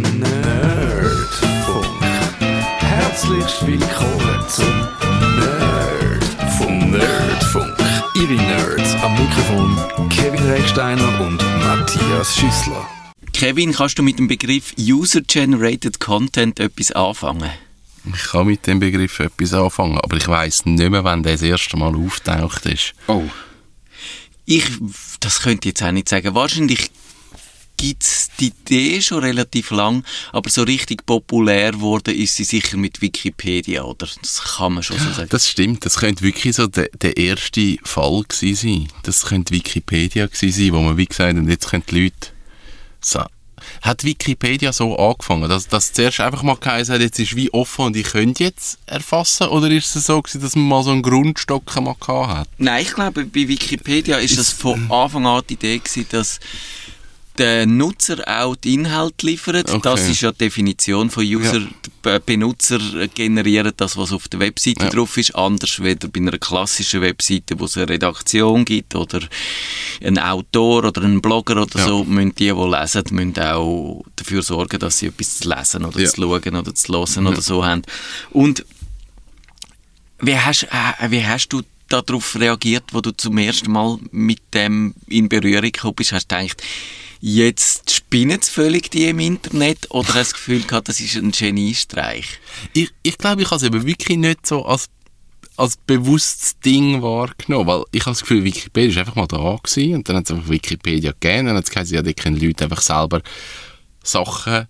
Nerdfunk. Herzlich willkommen zum Nerdfunk. Nerdfunk. Ihre Nerds am Mikrofon Kevin Recksteiner und Matthias Schüssler. Kevin, kannst du mit dem Begriff User-Generated Content etwas anfangen? Ich kann mit dem Begriff etwas anfangen, aber ich weiß nicht mehr, wann der das erste Mal auftaucht ist. Oh. Ich, das könnte ich jetzt auch nicht sagen. Wahrscheinlich gibt es die Idee schon relativ lang, aber so richtig populär geworden ist sie sicher mit Wikipedia, oder? Das kann man schon so sagen. Das stimmt, das könnte wirklich so der, der erste Fall gewesen sein. Das könnte Wikipedia gewesen sein, wo man wie gesagt hat, jetzt können die Leute so. Hat Wikipedia so angefangen, dass das zuerst einfach mal geheißen hat, jetzt ist wie offen und ich könnte jetzt erfassen? Oder ist es so gewesen, dass man mal so einen Grundstock mal gehabt hat? Nein, ich glaube, bei Wikipedia ist das von Anfang an die Idee gewesen, dass der Nutzer auch die Inhalte liefert. Okay. Das ist ja die Definition von User. Die Benutzer generieren das, was auf der Webseite Ja. drauf ist, anders weder bei einer klassischen Webseite, wo es eine Redaktion gibt oder einen Autor oder einen Blogger oder Ja. so, müssen die, die lesen, müssen auch dafür sorgen, dass sie etwas zu lesen oder Ja. zu schauen oder zu hören oder so haben. Und wie hast, äh, wie hast du darauf reagiert, wo du zum ersten Mal mit dem in Berührung gekommen bist? Hast du gedacht, jetzt spinnen sie völlig die im Internet oder hast du das Gefühl gehabt, das ist ein Geniestreich? Ich, ich glaube, ich habe es eben wirklich nicht so als, als bewusstes Ding wahrgenommen, weil ich habe das Gefühl, Wikipedia ist einfach mal da und dann hat es einfach Wikipedia gegeben und dann hat es geheißen, ja, da können Leute einfach selber Sachen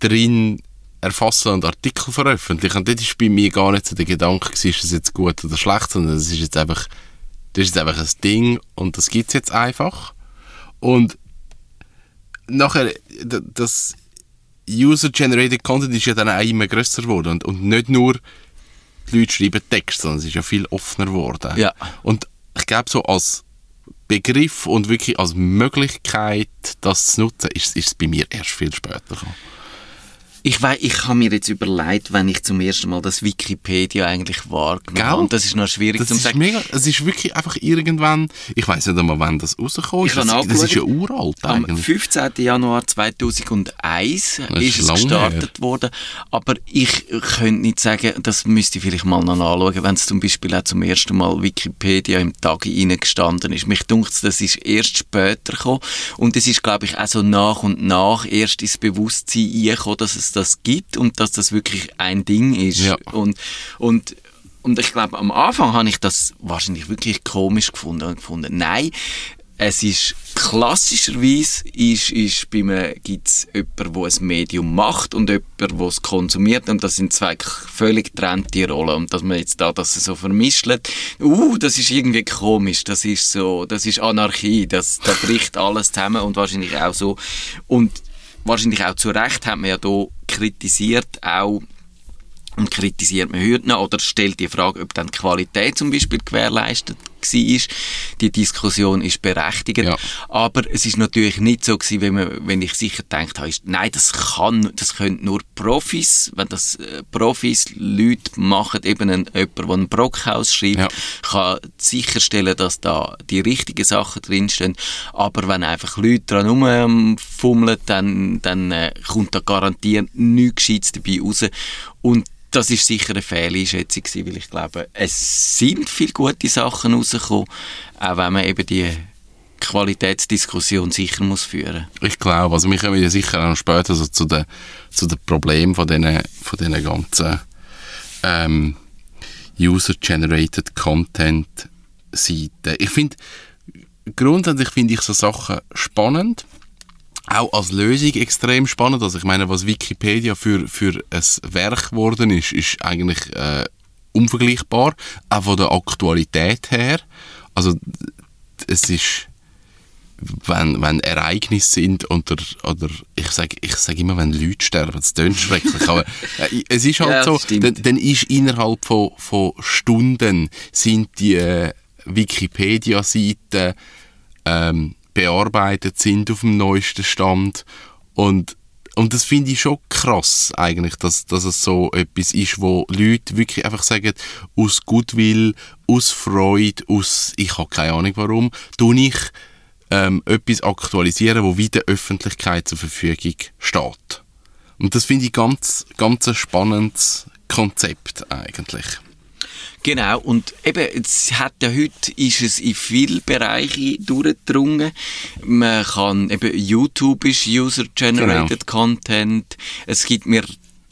drin erfassen und Artikel veröffentlichen. Und das ist bei mir gar nicht so der Gedanke gewesen, ist das jetzt gut oder schlecht, sondern das ist jetzt einfach, das ist jetzt einfach ein Ding und das gibt es jetzt einfach. Und nachher, das User-Generated Content ist ja dann auch immer grösser geworden und, und nicht nur die Leute schreiben Text, sondern es ist ja viel offener geworden. Ja. Und ich glaube, so als Begriff und wirklich als Möglichkeit, das zu nutzen, ist, ist es bei mir erst viel später gekommen. Ich weiß, ich habe mir jetzt überlegt, wenn ich zum ersten Mal das Wikipedia eigentlich wahrgenommen habe. Und das ist noch schwierig Das zu ist sagen. mega, es ist wirklich einfach irgendwann, ich weiß nicht einmal, wann das rausgekommen ist. Das, das ist ja uralt Am eigentlich. 15. Januar 2001 Das ist ist es gestartet worden. Aber ich könnte nicht sagen, das müsste ich vielleicht mal noch anschauen, wenn es zum Beispiel auch zum ersten Mal Wikipedia im Tag gestanden ist. Mich dunkt das ist erst später gekommen. Und es ist, glaube ich, auch so nach und nach erst ins Bewusstsein eingekommen, dass es das gibt und dass das wirklich ein Ding ist. Ja. Und, und und ich glaube, am Anfang habe ich das wahrscheinlich wirklich komisch gefunden und gefunden, nein, es ist klassischerweise ist, ist bei mir gibt's jemanden, der ein Medium macht und jemanden, der es konsumiert und das sind zwei völlig getrennte Rollen und dass man jetzt da das so vermischt, uh, das ist irgendwie komisch, das ist so, das ist Anarchie, das, da bricht alles zusammen und wahrscheinlich auch so und wahrscheinlich auch zu Recht hat man ja da kritisiert auch und kritisiert man heute noch oder stellt die Frage, ob dann die Qualität zum Beispiel gewährleistet war. Die Diskussion ist berechtigt. Ja. Aber es ist natürlich nicht so gewesen, wenn, man, wenn ich sicher gedacht habe, ist, nein, das kann, das können nur Profis, wenn das äh, Profis, Leute machen, eben ein, jemand, der ein Brockhaus schreibt, Ja. kann sicherstellen, dass da die richtigen Sachen drinstehen. Aber wenn einfach Leute dran rumfummeln, dann, dann äh, kommt da garantiert nichts Gescheites dabei raus. Und das ist sicher eine Fehleinschätzung gewesen, weil ich glaube, es sind viele gute Sachen rausgekommen, auch wenn man eben die Qualitätsdiskussion sicher muss führen. Ich glaube, also wir kommen ja sicher auch später so zu den, zu den Problemen von diesen, von diesen ganzen ähm, User-Generated Content-Seiten. Ich finde, grundsätzlich finde ich so Sachen spannend, auch als Lösung extrem spannend. Also ich meine, was Wikipedia für, für ein Werk geworden ist, ist eigentlich äh, unvergleichbar, auch von der Aktualität her. Also es ist wenn, wenn Ereignisse sind oder, oder ich sage ich sag immer, wenn Leute sterben, das klingt schrecklich, aber äh, es ist halt Ja, so, dann, dann ist innerhalb von, von Stunden sind die äh, Wikipedia-Seiten ähm, bearbeitet, sind auf dem neuesten Stand und und das finde ich schon krass eigentlich, dass, dass es so etwas ist, wo Leute wirklich einfach sagen, aus Goodwill, aus Freude, aus, ich habe keine Ahnung warum, tue ich ähm, etwas aktualisieren, wo wieder Öffentlichkeit zur Verfügung steht. Und das finde ich ganz, ganz ein spannendes Konzept eigentlich. Genau, und eben, es hat ja heute, ist es in viele Bereiche durchgedrungen. Man kann, eben, YouTube ist User-Generated genau. Content. Es gibt mir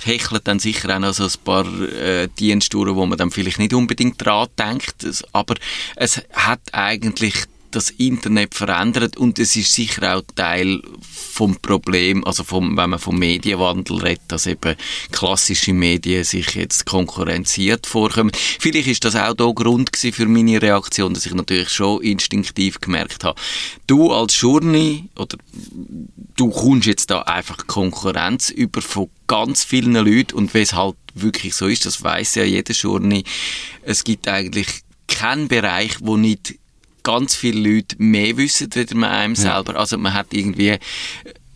hechelt dann sicher auch noch so ein paar äh, Dienste, wo man dann vielleicht nicht unbedingt dran denkt. Aber es hat eigentlich das Internet verändert und es ist sicher auch Teil vom Problem, also vom, wenn man vom Medienwandel redet, dass eben klassische Medien sich jetzt konkurrenziert vorkommen. Vielleicht ist das auch der Grund für meine Reaktion, dass ich natürlich schon instinktiv gemerkt habe, du als Journey oder du kommst jetzt da einfach Konkurrenz über von ganz vielen Leuten und wie es halt wirklich so ist, das weiß ja jeder Journey. Es gibt eigentlich keinen Bereich, wo nicht ganz viele Leute mehr wissen, als man einem ja. selber. Also man hat irgendwie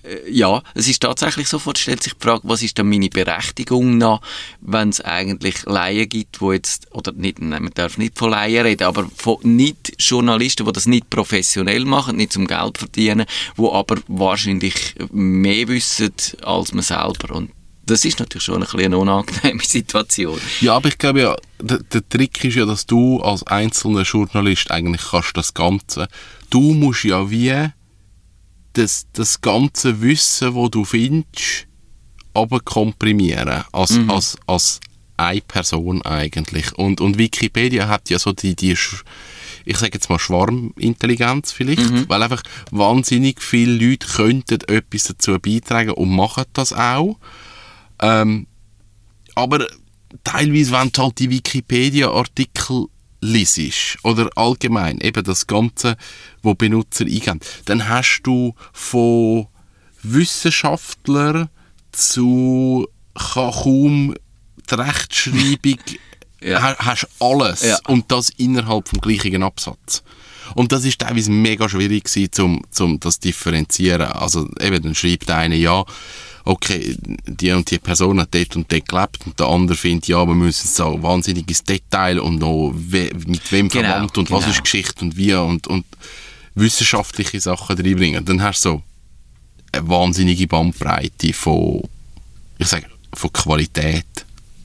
äh, ja, es ist tatsächlich so, stellt sich die Frage, was ist dann meine Berechtigung noch, wenn es eigentlich Laien gibt, wo jetzt, oder nicht, man darf nicht von Laien reden, aber von Nicht-Journalisten, die das nicht professionell machen, nicht zum Geld verdienen, wo aber wahrscheinlich mehr wissen als man selber. Und das ist natürlich schon ein bisschen eine unangenehme Situation. Ja, aber ich glaube ja, der, der, Trick ist ja, dass du als einzelner Journalist eigentlich kannst das Ganze, du musst ja wie das, das ganze Wissen, wo du findest, aber komprimieren als, mhm. als, als eine Person eigentlich. Und, und Wikipedia hat ja so die, die ich sage jetzt mal Schwarmintelligenz vielleicht, mhm. weil einfach wahnsinnig viele Leute könnten etwas dazu beitragen und machen das auch. Ähm, aber teilweise, wenn du halt die Wikipedia-Artikel liest oder allgemein eben das Ganze, wo Benutzer eingeben, dann hast du von Wissenschaftler zu kaum die Rechtschreibung ja. hast alles ja. und das innerhalb vom gleichen Absatz. Und das ist teilweise mega schwierig gewesen, um, um das zu differenzieren. Also eben, dann schreibt einer, ja, okay, die und die Person hat dort und dort gelebt und der andere findet, ja, wir müssen so wahnsinnig ins Detail und noch we mit wem genau, verwandt und genau. was ist Geschichte und wie und, und wissenschaftliche Sachen reinbringen. Dann hast du so eine wahnsinnige Bandbreite von, ich sage, von Qualität.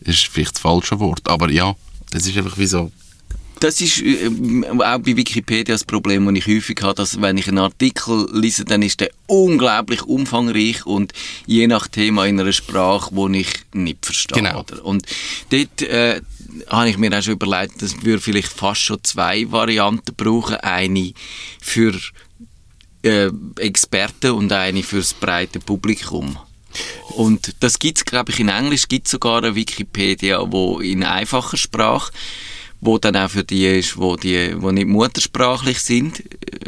Das ist vielleicht das falsche Wort, aber ja, es ist einfach wie so das ist äh, auch bei Wikipedia das Problem, das ich häufig habe, dass wenn ich einen Artikel lese, dann ist der unglaublich umfangreich und je nach Thema in einer Sprache, die ich nicht verstehe. Genau. Und dort äh, habe ich mir auch schon überlegt, dass wir vielleicht fast schon zwei Varianten brauchen. Eine für äh, Experten und eine für das breite Publikum. Und das gibt es, glaube ich, in Englisch gibt es sogar eine Wikipedia, wo in einfacher Sprache wo dann auch für die ist, wo die, wo nicht muttersprachlich sind.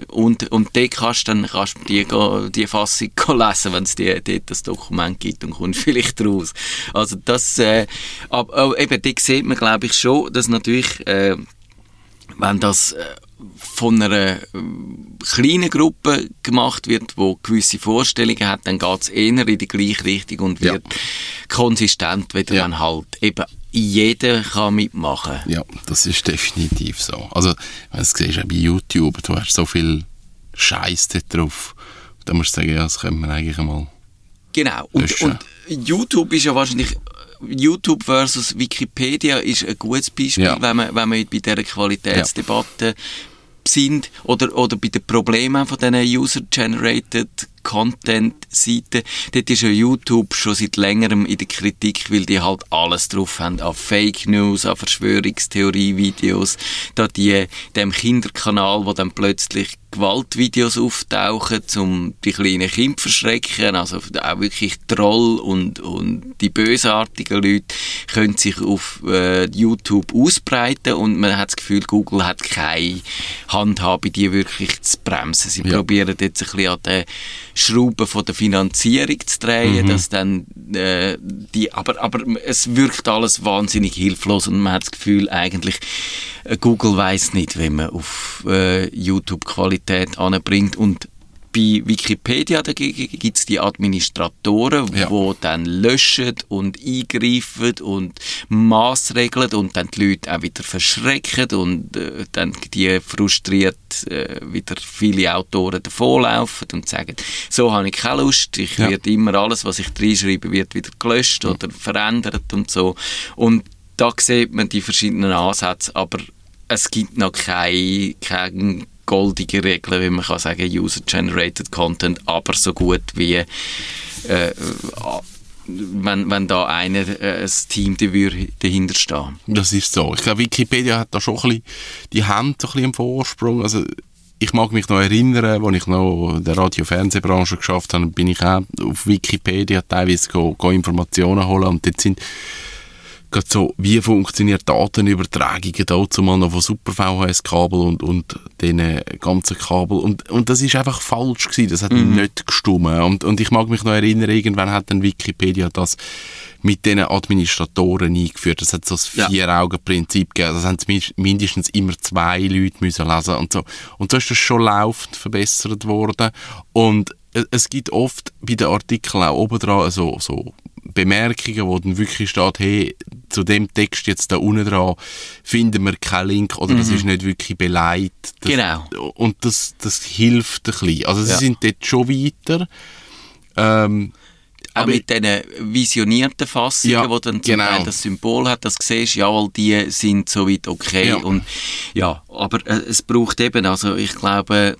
Und, und dort kannst du dann kannst du die, die Fassung lesen, wenn es die, dort das Dokument gibt und kommt vielleicht raus. Also das, äh, aber eben, dort sieht man, glaube ich, schon, dass natürlich, äh, wenn das äh, von einer äh, kleinen Gruppe gemacht wird, wo gewisse Vorstellungen hat, dann geht es eher in die gleiche Richtung und wird ja. konsistent, wenn ja. dann halt eben jeder kann mitmachen. Ja, das ist definitiv so. Also, wenn du es siehst, bei YouTube, du hast so viel Scheiß drauf, da musst du sagen, ja, das können wir eigentlich einmal Genau. Und, und, YouTube ist ja wahrscheinlich YouTube versus Wikipedia ist ein gutes Beispiel, ja. wenn, man, wenn man bei dieser Qualitätsdebatte ja. sind oder, oder bei den Problemen von diesen User-Generated Content-Seite. Dort ist ja YouTube schon seit längerem in der Kritik, weil die halt alles drauf haben. An Fake News, an Verschwörungstheorie-Videos. Da die, dem Kinderkanal, wo dann plötzlich Gewaltvideos auftauchen, um die kleinen Kinder zu verschrecken. Also auch wirklich Troll und, und die bösartigen Leute können sich auf äh, YouTube ausbreiten und man hat das Gefühl, Google hat keine Handhabe, die wirklich zu bremsen. Sie ja. probieren jetzt ein bisschen an den Schrauben von der Finanzierung zu drehen, mhm. dass dann äh, die, aber, aber es wirkt alles wahnsinnig hilflos und man hat das Gefühl, eigentlich äh, Google weiß nicht, wie man auf äh, YouTube Qualität anbringt und Bei Wikipedia dagegen gibt es die Administratoren, Ja. die dann löschen und eingreifen und maßregeln und dann die Leute auch wieder verschrecken und äh, dann die frustriert äh, wieder viele Autoren davonlaufen und sagen, so habe ich keine Lust, ich Ja. werde immer alles, was ich reinschreibe, wird wieder gelöscht oder verändert und so. Und da sieht man die verschiedenen Ansätze, aber es gibt noch keine, keine goldige Regel, wie man kann sagen, User-Generated Content, aber so gut wie äh, wenn, wenn da einer, äh, ein Team dahinter stehen. Das ist so. Ich glaube, Wikipedia hat da schon ein bisschen, die so ein bisschen einen Vorsprung. Also, ich mag mich noch erinnern, als ich noch in der Radio-Fernsehbranche geschafft habe, bin ich auch auf Wikipedia teilweise go, go Informationen holen und dort sind gerade so, wie funktioniert Datenübertragungen dazu mal noch von Super VHS-Kabel und, und den ganzen Kabel. Und, und das ist einfach falsch gewesen, das hat nicht gestummen und, und ich mag mich noch erinnern, irgendwann hat dann Wikipedia das mit den Administratoren eingeführt, das hat so das. Vier-Augen-Prinzip gegeben, das haben mindestens immer zwei Leute müssen lesen. Und so und so ist das schon laufend verbessert worden. Und es- es gibt oft bei den Artikeln auch oben dran so, so Bemerkungen, wo dann wirklich steht, hey, zu dem Text jetzt da unten dran finden wir keinen Link oder das ist nicht wirklich beleidigt. Das, Genau. Und das, das hilft ein bisschen. Also sie Ja. sind dort schon weiter. Ähm, Auch Aber mit diesen visionierten Fassungen, Ja, wo dann zum genau. Teil das Symbol hat, das siehst, jawohl, die sind soweit okay. Ja. Und, ja, aber äh, es braucht eben, also ich glaube,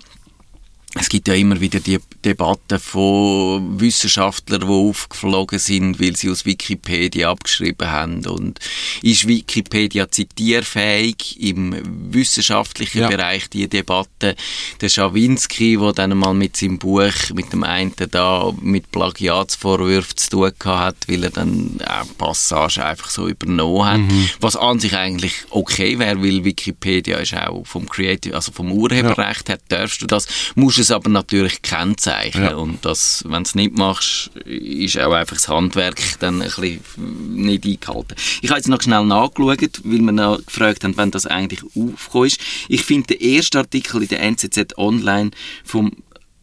es gibt ja immer wieder die Debatten von Wissenschaftlern, die aufgeflogen sind, weil sie aus Wikipedia abgeschrieben haben. Und ist Wikipedia zitierfähig im wissenschaftlichen Ja. Bereich, die Debatte? Der Schawinski, der dann mal mit seinem Buch, mit dem einen da, mit Plagiatsvorwürfen zu tun hat, weil er dann eine Passage einfach so übernommen hat. Mhm. Was an sich eigentlich okay wäre, weil Wikipedia ist auch vom Creative, also vom Urheberrecht her darfst du das, musst es aber natürlich kennzeichnen. Ja. Und das, wenn du es nicht machst, ist auch einfach das Handwerk dann ein bisschen nicht eingehalten. Ich habe jetzt noch schnell nachgeschaut, weil wir noch gefragt haben, wann das eigentlich aufgekommen ist. Ich finde den ersten Artikel in der NZZ Online vom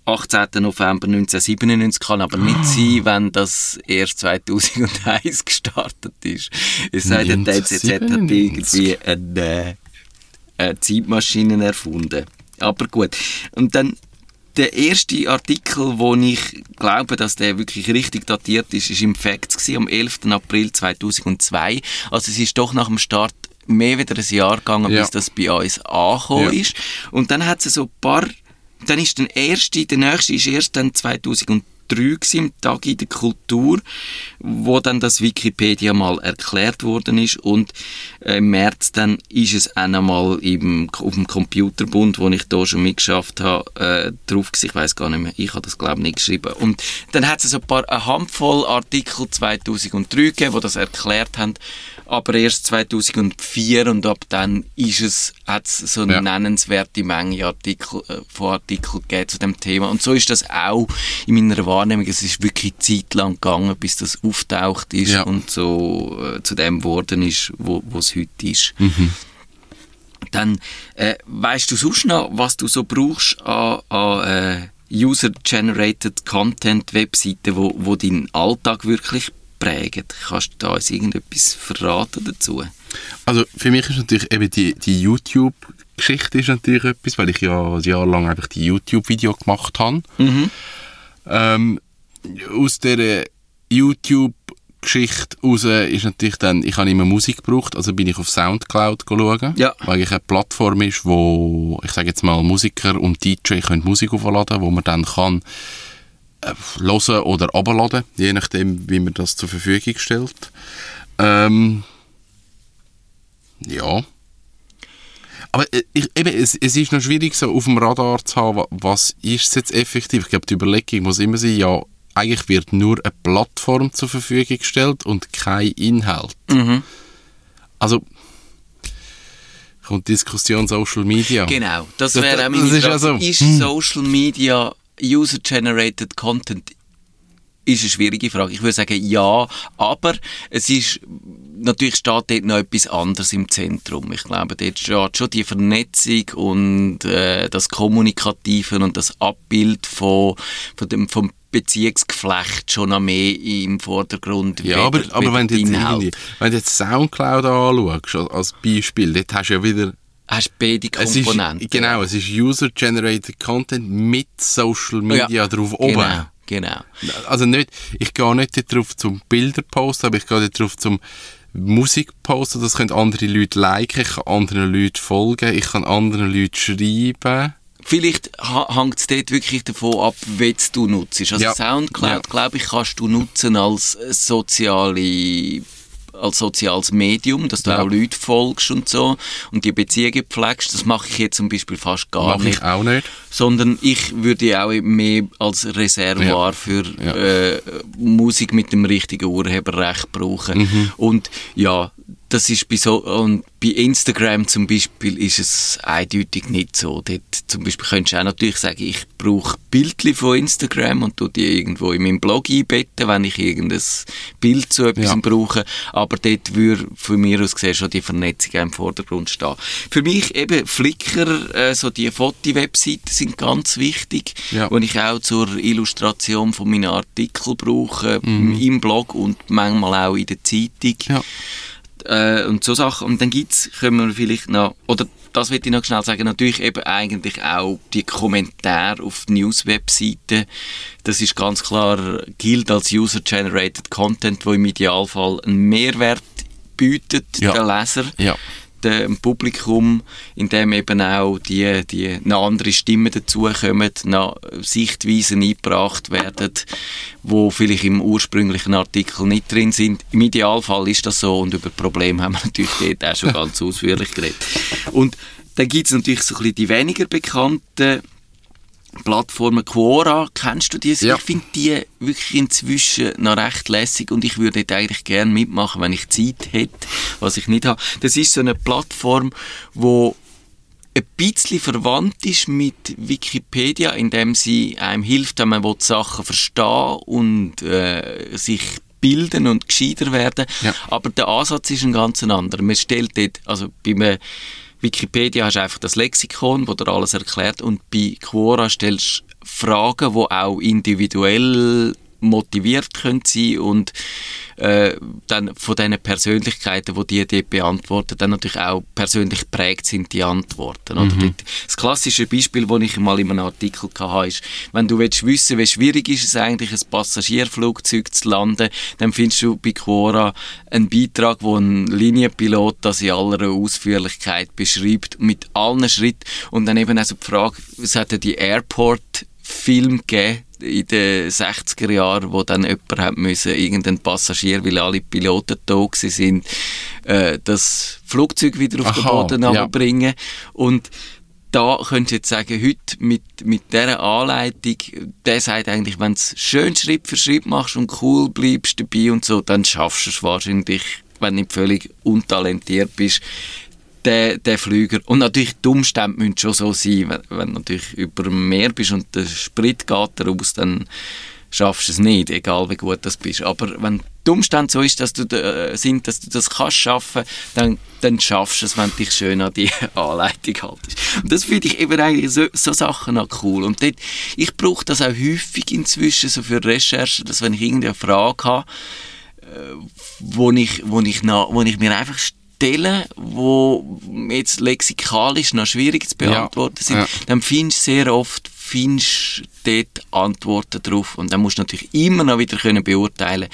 18. November 1997 kann aber nicht sein, wenn das erst 2001 gestartet ist. Es sei denn, der NZZ hat 1997. irgendwie eine, eine Zeitmaschine erfunden. Aber gut. Und dann der erste Artikel, wo ich glaube, dass der wirklich richtig datiert ist, ist im Facts gewesen, am 11. April 2002. Also es ist doch nach dem Start mehr wieder ein Jahr gegangen, Ja. bis das bei uns angekommen Ja. ist. Und dann hat es so ein paar, dann ist der erste, der nächste ist erst dann 2003 gewesen, am Tag in der Kultur, wo dann das Wikipedia mal erklärt worden ist und äh, im März dann ist es auch einmal im, auf dem Computerbund, wo ich da schon mitgeschafft habe, äh, drauf gewesen. ich weiß gar nicht mehr, ich habe das glaube ich nicht geschrieben und dann hat es so ein paar, eine Handvoll Artikel 2003 gegeben, die das erklärt haben, aber erst 2004 und ab dann ist es, hat es so eine Ja. nennenswerte Menge Artikel, äh, von Artikeln gegeben zu dem Thema und so ist das auch in meiner Wahrnehmung, es ist wirklich Zeit lang gegangen, bis das auftaucht ist Ja. und so äh, zu dem geworden ist, wo wo es heute ist. Mhm. Dann äh, weißt du sonst noch, was du so brauchst an, an äh, User-Generated Content Webseiten, wo, wo deinen Alltag wirklich prägen? Kannst du da uns irgendetwas verraten dazu? Also für mich ist natürlich eben die, die YouTube-Geschichte ist natürlich etwas, weil ich ja ein Jahr lang einfach die YouTube-Video gemacht habe. Mhm. Ähm, aus der YouTube-Geschichte raus ist natürlich dann, ich habe immer Musik gebraucht, also bin ich auf Soundcloud schauen, Ja. weil ich eine Plattform ist, wo, ich sage jetzt mal, Musiker und DJ können Musik aufladen, wo man dann kann hören oder abladen, je nachdem, wie man das zur Verfügung stellt. Ähm, ja. Aber äh, ich, eben, es, es ist noch schwierig, so auf dem Radar zu haben, wa- was ist es jetzt effektiv. Ich glaube, die Überlegung muss immer sein, ja, eigentlich wird nur eine Plattform zur Verfügung gestellt und kein Inhalt. Mhm. Also, kommt Diskussion Social Media. Genau, das wäre auch das meine ist Frage. also- Ist hm. Social Media User-Generated Content ist eine schwierige Frage. Ich würde sagen, ja, aber es ist natürlich steht dort noch etwas anderes im Zentrum. Ich glaube, dort steht schon die Vernetzung und äh, das Kommunikative und das Abbild von, von dem, vom Beziehungsgeflecht schon noch mehr im Vordergrund. Ja, aber, aber wenn, du jetzt wenn du jetzt Soundcloud anschaust, als Beispiel, dort hast du ja wieder hast beide Komponenten. Es ist, genau, es ist User-Generated Content mit Social Media ja, drauf oben. Genau, genau. Also nicht, ich gehe nicht darauf zum Bilder posten, aber ich gehe darauf zum Musik posten. Das können andere Leute liken, ich kann anderen Leuten folgen, ich kann anderen Leuten schreiben. Vielleicht hängt es dort wirklich davon ab, wie du nutzt. Also ja. Soundcloud, ja. glaube ich, kannst du nutzen als soziale als soziales Medium, dass du ja. auch Leute folgst und so und die Beziehungen pflegst. Das mache ich jetzt zum Beispiel fast gar mach nicht. ich auch nicht. Sondern ich würde auch mehr als Reservoir ja. für ja. Äh, Musik mit dem richtigen Urheberrecht brauchen. Mhm. Und ja, das ist bei so, und bei Instagram zum Beispiel ist es eindeutig nicht so. Dort zum Beispiel könntest du auch natürlich sagen, ich brauche Bildchen von Instagram und tu die irgendwo in meinem Blog einbetten, wenn ich irgendein Bild zu etwas ja. brauche. Aber dort würde von mir aus gesehen schon die Vernetzung im Vordergrund stehen. Für mich eben Flickr, äh, so die Foto-Webseiten sind ganz wichtig, ja. die ich auch zur Illustration von meinen Artikeln brauche, mhm. im Blog und manchmal auch in der Zeitung. Ja äh, und so Sachen. Und dann gibt's, können wir vielleicht noch, oder das will ich noch schnell sagen, natürlich eben eigentlich auch die Kommentare auf News-Webseiten. Das ist ganz klar, gilt als User-Generated Content, wo im Idealfall einen Mehrwert bietet, ja. der Leser. Ja dem Publikum, indem eben auch die, die noch andere Stimmen dazukommen, Sichtweisen eingebracht werden, wo vielleicht im ursprünglichen Artikel nicht drin sind. Im Idealfall ist das so und über Probleme haben wir natürlich dort auch schon ganz ausführlich geredet. Und dann gibt es natürlich so ein bisschen die weniger bekannten Plattformen Quora, kennst du die? Ja. Ich finde die wirklich inzwischen noch recht lässig und ich würde dort eigentlich gerne mitmachen, wenn ich Zeit hätte, was ich nicht habe. Das ist so eine Plattform, wo ein bisschen verwandt ist mit Wikipedia, indem sie einem hilft, wenn man die Sachen verstehen und äh, sich bilden und gescheiter werden. Ja. Aber der Ansatz ist ein ganz anderer. Man stellt dort, also bei einem Wikipedia hast du einfach das Lexikon, wo dir alles erklärt. Und bei Quora stellst du Fragen, die auch individuell motiviert können sein und äh, dann von diesen Persönlichkeiten, die die dort beantworten, dann natürlich auch persönlich prägt sind die Antworten. Mhm. Das klassische Beispiel, das ich mal in einem Artikel hatte, ist, wenn du willst wissen, wie schwierig ist es eigentlich, ein Passagierflugzeug zu landen, dann findest du bei Quora einen Beitrag, wo ein Linienpilot das in aller Ausführlichkeit beschreibt, mit allen Schritten und dann eben also die Frage, es hat ja die Airport Film gegeben, in den 60er Jahren, wo dann jemand hat müssen, irgendein Passagier, weil alle Piloten da sind, äh, das Flugzeug wieder auf Aha, den Boden ja. bringen. Und da könntest du jetzt sagen, heute mit, mit dieser Anleitung, der sagt eigentlich, wenn du es schön Schritt für Schritt machst und cool bleibst dabei und so, dann schaffst du es wahrscheinlich, wenn du nicht völlig untalentiert bist, der, der Flüger. Und natürlich, die Umstände müssen schon so sein, wenn, wenn du natürlich über dem Meer bist und der Sprit geht raus, dann schaffst du es nicht, egal wie gut du bist. Aber wenn die Umstände so ist, dass du, äh, sind, dass du das kannst schaffen, dann, dann schaffst du es, wenn du dich schön an die Anleitung haltest. Und das finde ich eben eigentlich so, so Sachen auch cool. Und dort, ich brauche das auch häufig inzwischen, so für Recherchen, dass wenn ich irgendeine Frage habe, äh, wo ich, wo ich, noch, wo ich mir einfach Stellen, die jetzt lexikalisch noch schwierig zu beantworten ja, sind, ja. dann findest du sehr oft findest dort Antworten drauf und dann musst du natürlich immer noch wieder können beurteilen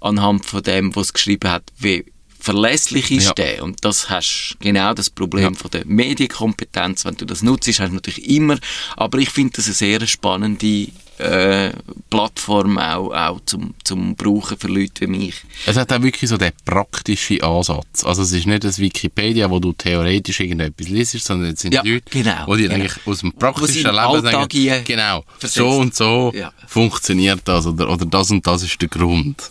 anhand von dem, was es geschrieben hat, wie verlässlich ist ja. der. Und das hast genau das Problem ja. von der Medienkompetenz. Wenn du das nutzt, hast du natürlich immer. Aber ich finde das eine sehr spannende äh, Plattform auch, auch zum, zum Brauchen für Leute wie mich. Es hat auch wirklich so den praktischen Ansatz. Also es ist nicht das Wikipedia, wo du theoretisch irgendetwas liest, sondern es sind ja, Leute, genau, die genau. eigentlich aus dem praktischen Leben sagen, genau, versetzt. so und so ja. funktioniert das oder, oder das und das ist der Grund.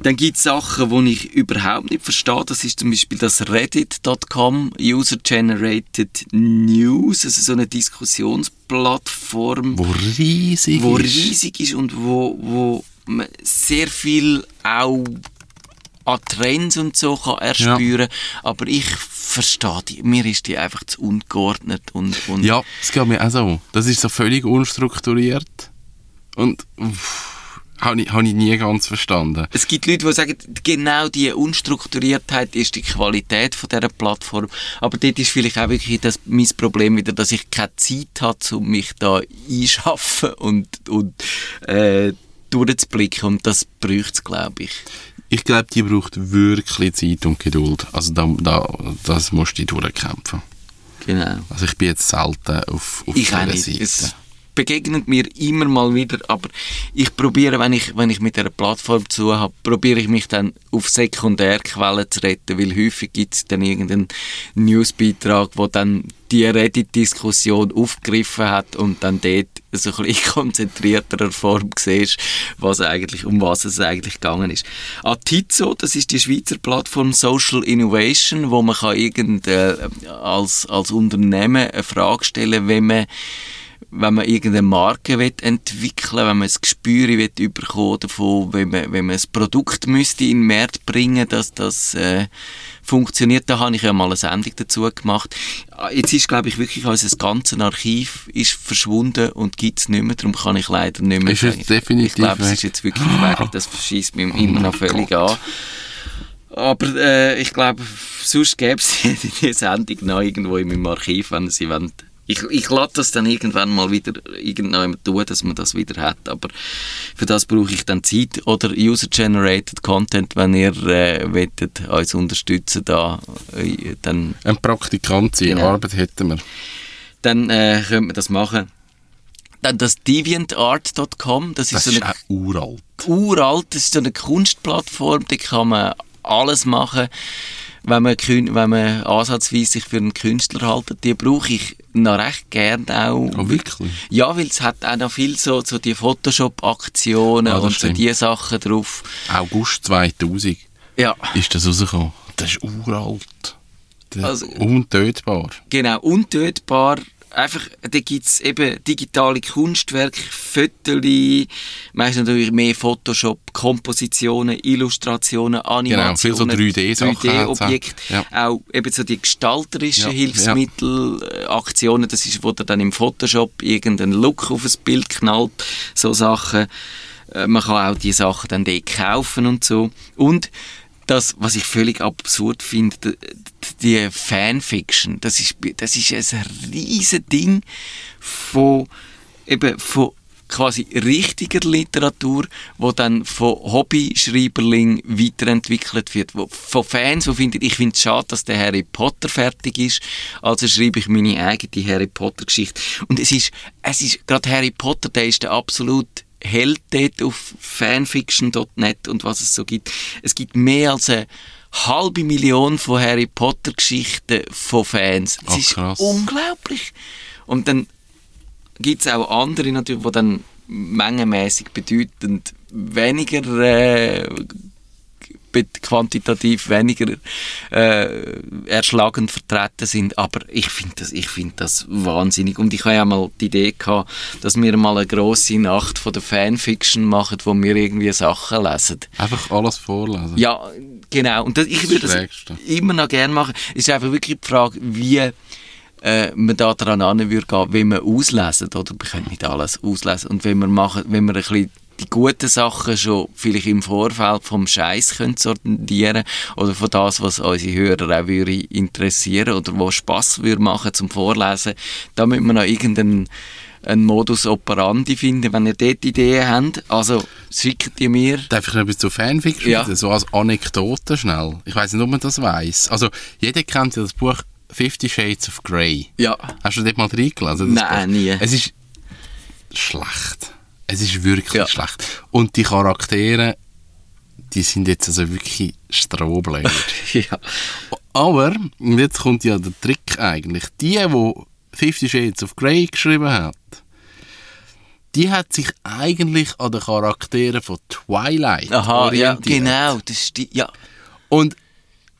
Dann gibt es Sachen, die ich überhaupt nicht verstehe. Das ist zum Beispiel das Reddit.com, User-Generated News, also so eine Diskussionsplattform. Wo riesig wo ist. riesig ist und wo, wo man sehr viel auch an Trends und so kann erspüren, aber ich verstehe die, mir ist die einfach zu ungeordnet und, und Ja, es geht mir auch so. Das ist so völlig unstrukturiert. Und habe ich, hab ich nie ganz verstanden. Es gibt Leute, die sagen, genau die Unstrukturiertheit ist die Qualität von dieser Plattform. Aber dort ist vielleicht auch wirklich das, mein Problem wieder, dass ich keine Zeit habe, um mich da einschaffen und, und äh, durchzublicken. Und das bräuchte es, glaube ich. Ich glaube, die braucht wirklich Zeit und Geduld. Also da, da, das musst du durchkämpfen. Genau. Also ich bin jetzt selten auf, auf Ich dieser. Seite. Es begegnet mir immer mal wieder, aber ich probiere, wenn ich, wenn ich mit einer Plattform zu habe, probiere ich mich dann auf Sekundärquellen zu retten, weil häufig gibt es dann irgendeinen Newsbeitrag, wo dann die Reddit-Diskussion aufgegriffen hat und dann dort so ein bisschen konzentrierterer Form siehst, was eigentlich, um was es eigentlich gegangen ist. Atizo, das ist die Schweizer Plattform Social Innovation, wo man kann irgend, äh, als, als Unternehmen eine Frage stellen, wenn man wenn man irgendeine Marke will entwickeln wenn man ein Gespür will bekommen davon, wenn man, wenn man ein Produkt müsste in den Markt bringen, dass das äh, funktioniert, da habe ich ja mal eine Sendung dazu gemacht. Jetzt ist, glaube ich, wirklich unser ganzes Archiv ist verschwunden und gibt es nicht mehr, darum kann ich leider nicht mehr Ist es definitiv Ich glaube, es ist jetzt wirklich weg, das verschießt mich immer noch völlig an. Aber äh, ich glaube, sonst gäbe es die, die Sendung noch irgendwo in meinem Archiv, wenn sie wollen. Ich, ich lade das dann irgendwann mal wieder irgendjemand tun, dass man das wieder hat. Aber für das brauche ich dann Zeit oder User-Generated Content, wenn ihr äh, wettet, uns unterstützen da, äh, dann, Ein Praktikant sein, Genau. Arbeit hätten wir. dann äh, könnt man das machen. Dann das deviantart.com, das, Das ist so ist eine auch uralt. uralt, das ist so eine Kunstplattform, da kann man alles machen, wenn man, wenn man ansatzweise sich für einen Künstler hält. Die brauche ich noch recht gern auch. Oh, wirklich? Ja, weil es hat auch noch viel so, so die Photoshop-Aktionen Ah, und so die Sachen drauf. August 2000 Ja, ist das rausgekommen. Das ist uralt. Das Also- untötbar. genau, untötbar. Einfach, da gibt's eben digitale Kunstwerke, Fotos, meistens natürlich mehr Photoshop, Kompositionen, Illustrationen, Animationen, viel so 3D-Sachen hat's auch. 3D-Objekte, Ja. auch eben so die gestalterischen Ja, Hilfsmittel, äh, Aktionen, das ist, wo der dann im Photoshop irgendeinen Look auf ein Bild knallt, so Sachen. Äh, Man kann auch die Sachen dann dort kaufen und so. Und das, was ich völlig absurd finde, die Fanfiction, das ist, das ist ein riesen Ding von, eben von quasi richtiger Literatur, wo dann von Hobbyschreiberling weiterentwickelt wird, wo, von Fans, die finden, ich finde es schade, dass der Harry Potter fertig ist, also schreibe ich meine eigene Harry Potter Geschichte. Und es ist, es ist, gerade Harry Potter, der ist der absolut Held dort auf fanfiction.net und was es so gibt. Es gibt mehr als eine halbe Million von Harry Potter Geschichten von Fans. Es Ach, ist krass. unglaublich. Und dann gibt es auch andere natürlich, die dann mengenmäßig bedeutend weniger äh, quantitativ weniger äh, erschlagend vertreten sind, aber ich finde das, ich finde das wahnsinnig und ich habe ja mal die Idee gehabt, dass wir mal eine grosse Nacht von der Fanfiction machen, wo wir irgendwie Sachen lesen. Einfach alles vorlesen. Ja, genau. Und das, ich würde das immer noch gerne machen. Es ist einfach wirklich die Frage, wie äh, man da dran an würde gehen, wie man auslesen, oder? Wir können nicht alles auslesen. Und wenn wir machen, wenn wir ein bisschen die guten Sachen schon vielleicht im Vorfeld vom Scheiß können sortieren oder von das, was unsere Hörer auch würde interessieren oder wo Spass würde machen zum Vorlesen, da müssen wir noch irgendeinen einen Modus operandi finden, wenn ihr dort Ideen habt. Also schickt ihr mir Darf ich noch etwas zu Fanfiction Ja. So als Anekdote schnell. Ich weiß nicht, ob man das weiß. Also, jeder kennt ja das Buch Fifty Shades of Grey. ja. Hast du dort mal reingelesen? Nein, Buch? nie. Es ist schlecht. Es ist wirklich Ja. schlecht. Und die Charaktere, die sind jetzt also wirklich strohblöd. ja. Aber, und jetzt kommt ja der Trick eigentlich. Die, die Fifty Shades of Grey geschrieben hat, die hat sich eigentlich an den Charakteren von Twilight Aha, ja, orientiert. genau, das stimmt, ja. Und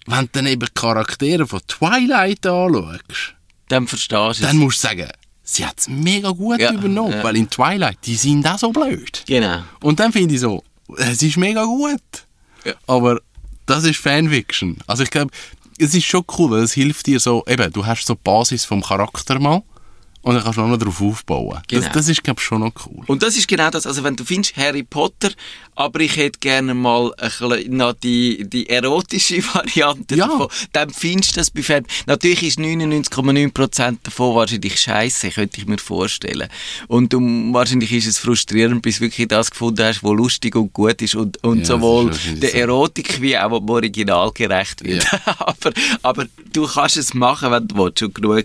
wenn du dann eben die Charaktere von Twilight anschaust, Dann verstehst du es. dann musst du sagen, sie hat es mega gut Ja, übernommen, ja. weil in Twilight, die sind auch so blöd. Genau. Und dann finde ich so, es ist mega gut. Ja. Aber das ist Fanfiction. Also ich glaube, es ist schon cool, weil es hilft dir so, eben, du hast so die Basis vom Charakter mal und dann kannst du auch noch darauf aufbauen. Genau. Das, das ist, glaube ich, schon noch cool. Und das ist genau das. Also wenn du findest Harry Potter, aber ich hätte gerne mal ein noch die, die erotische Variante Ja. davon, dann findest du das bei Fan. Natürlich ist 99,9% davon wahrscheinlich scheiße, könnte ich mir vorstellen. Und um, wahrscheinlich ist es frustrierend, bis du wirklich das gefunden hast, was lustig und gut ist und, und Ja, sowohl der so. Erotik wie auch dem Original gerecht wird. aber, aber du kannst es machen, wenn du willst und genug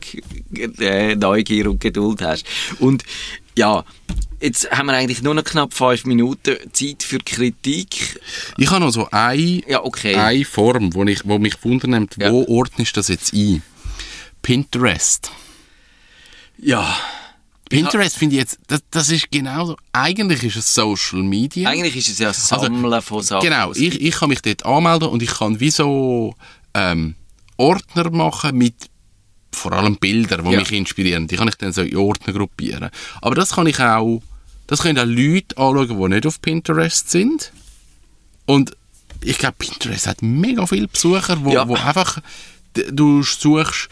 äh, Neugier Geduld hast. Und ja, jetzt haben wir eigentlich nur noch knapp fünf Minuten Zeit für Kritik. Ich habe noch so eine, Ja, okay. eine Form, wo, ich, wo mich wundernimmt, Ja. wo ordnest du das jetzt ein? Pinterest. Ja, Pinterest finde ich jetzt, das, das ist genauso, eigentlich ist es Social Media. eigentlich ist es ja das Sammeln von Sachen. Genau, ich, ich kann mich dort anmelden und ich kann wie so ähm, Ordner machen mit vor allem Bildern, die Ja. mich inspirieren. Die kann ich dann so in Ordner gruppieren. Aber das kann ich auch, das können auch Leute anschauen, die nicht auf Pinterest sind. Und ich glaube, Pinterest hat mega viele Besucher, wo, Ja. wo einfach, du suchst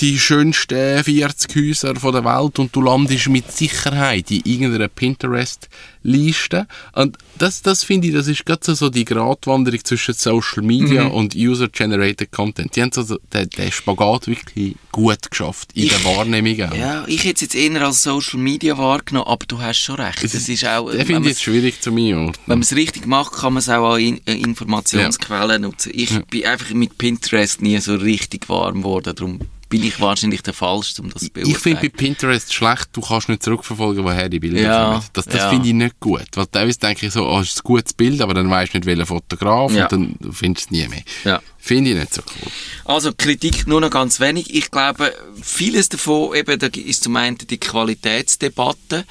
die schönsten 40 Häuser von der Welt und du landest mit Sicherheit in irgendeiner Pinterest-Liste. Und das, das finde ich, das ist gerade so, die Gratwanderung zwischen Social Media Mhm. und User-Generated Content. Die haben so den, den Spagat wirklich gut geschafft in der Wahrnehmung auch. Ja, ich hätte es jetzt eher als Social Media wahrgenommen, aber du hast schon recht. Das ist auch, Den finde ich jetzt schwierig zu mir. Wenn man es richtig macht, kann man es auch als in, äh, Informationsquelle nutzen. Ich bin einfach mit Pinterest nie so richtig warm geworden, darum bin ich wahrscheinlich der Falschste, um das zu Ich finde bei beurteilen. Pinterest schlecht, du kannst nicht zurückverfolgen, woher die Bilder Ja, kommen. Das, das ja. finde ich nicht gut. Weil teilweise denke ich so, oh, es ist ein gutes Bild, aber dann weißt du nicht, welcher Fotograf Ja. und dann findest du es nie mehr. Ja. Finde ich nicht so cool. Also Kritik nur noch ganz wenig. Ich glaube, vieles davon eben, da ist zum einen die Qualitätsdebatte.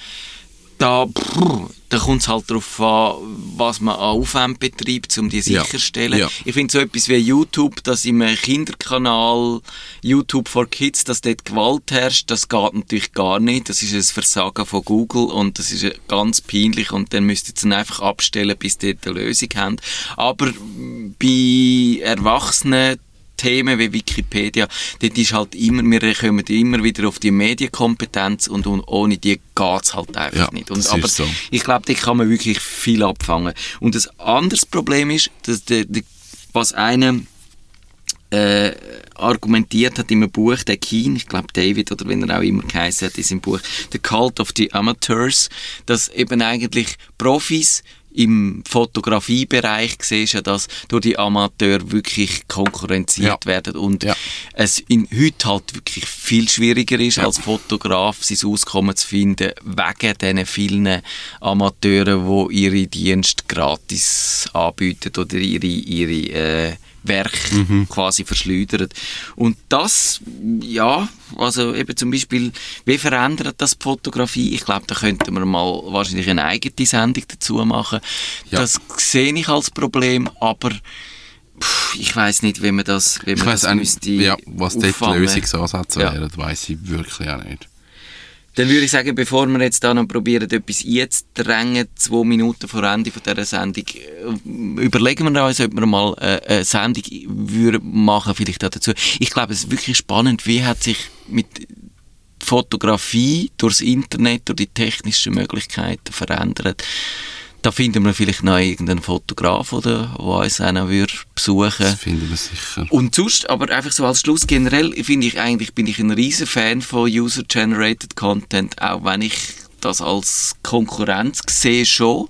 Da, pff, da kommt es halt darauf an, was man an Aufwand betreibt, um die Ja. sicherzustellen. Ja. Ich finde so etwas wie YouTube, dass im Kinderkanal YouTube for Kids, dass dort Gewalt herrscht, das geht natürlich gar nicht. Das ist ein Versagen von Google und das ist äh, ganz peinlich und dann müsst ihr es einfach abstellen, bis ihr eine Lösung habt. Aber bei Erwachsenen Themen wie Wikipedia, dort ist halt immer, wir kommen immer wieder auf die Medienkompetenz und, und ohne die geht's halt einfach Ja, nicht. Und, aber ist so. ich glaube, da kann man wirklich viel abfangen. Und das anderes Problem ist, dass der, der, was einer äh, argumentiert hat in einem Buch, der Keen, ich glaube David oder wenn er auch immer geheißen hat in seinem Buch, The Cult of the Amateurs, dass eben eigentlich Profis im Fotografiebereich siehst ja, dass durch die Amateure wirklich konkurrenziert Ja. werden und Ja. es in heute halt wirklich viel schwieriger ist als Fotograf sein Auskommen zu finden wegen diesen vielen Amateuren, die ihre Dienste gratis anbieten oder ihre, ihre äh, Werk quasi verschleudern. Und das, ja, also eben zum Beispiel, wie verändert das die Fotografie? Ich glaube, da könnten wir mal wahrscheinlich eine eigene Sendung dazu machen. Ja. Das sehe ich als Problem, aber pff, ich weiß nicht, wie man das, wie man Ich das auch müsste nicht, ja, was dort die. Lösungsansätze Ja. wären, weiß ich wirklich auch nicht. Dann würde ich sagen, bevor wir jetzt da noch probieren, etwas einzudrängen, zwei Minuten vor Ende von dieser Sendung, äh, überlegen wir uns, ob wir mal äh, eine Sendung würden machen, vielleicht dazu. Ich glaube, es ist wirklich spannend, wie hat sich mit Fotografie durchs Internet, durch die technischen Möglichkeiten verändert. Da finden wir vielleicht noch irgendeinen Fotograf, oder, der uns auch noch würde besuchen Das finden wir sicher. und sonst, aber einfach so als Schluss generell, finde ich eigentlich, bin ich ein riesen Fan von User-Generated Content, auch wenn ich das als Konkurrenz sehe schon.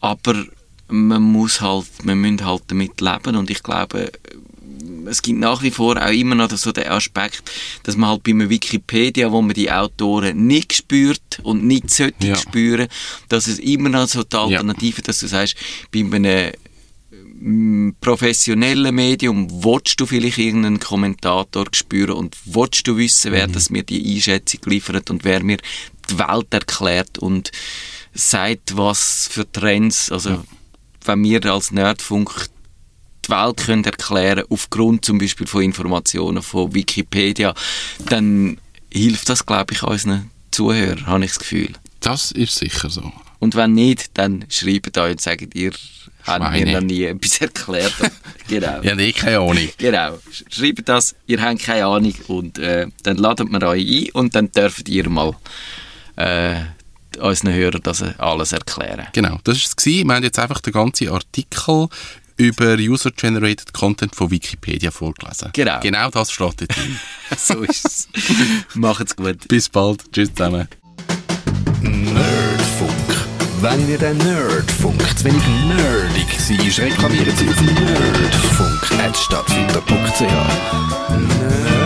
Aber man muss halt, man müssen halt damit leben und ich glaube, es gibt nach wie vor auch immer noch so den Aspekt, dass man halt bei einem Wikipedia, wo man die Autoren nicht spürt und nicht sollte Ja. spüren, dass es immer noch so die Alternative, dass du sagst, bei einem mm, professionellen Medium willst du vielleicht irgendeinen Kommentator spüren und willst du wissen, wer das mir die Einschätzung liefert und wer mir die Welt erklärt und sagt, was für Trends, also wenn wir als Nerdfunk die Welt können erklären aufgrund zum Beispiel von Informationen von Wikipedia, dann hilft das, glaube ich, unseren Zuhörern, habe ich das Gefühl. Das ist sicher so. Und wenn nicht, dann schreibt euch und sagt, ihr haben mir noch nie etwas erklärt. genau. Ich habe eh keine Ahnung. Genau. Sch- Schreibt das, ihr habt keine Ahnung und äh, dann ladet wir euch ein und dann dürft ihr mal äh, unseren Hörern das alles erklären. Genau, das war es. Wir haben jetzt einfach den ganzen Artikel über User-Generated Content von Wikipedia vorgelesen. Genau. Genau das steht dort drin. so ist es. Macht's gut. Bis bald. Tschüss zusammen. Nerdfunk. Wenn ihr den Nerdfunk zu wenig nerdig seid, reklamiert sie auf nerdfunk.stadtfinder.ch.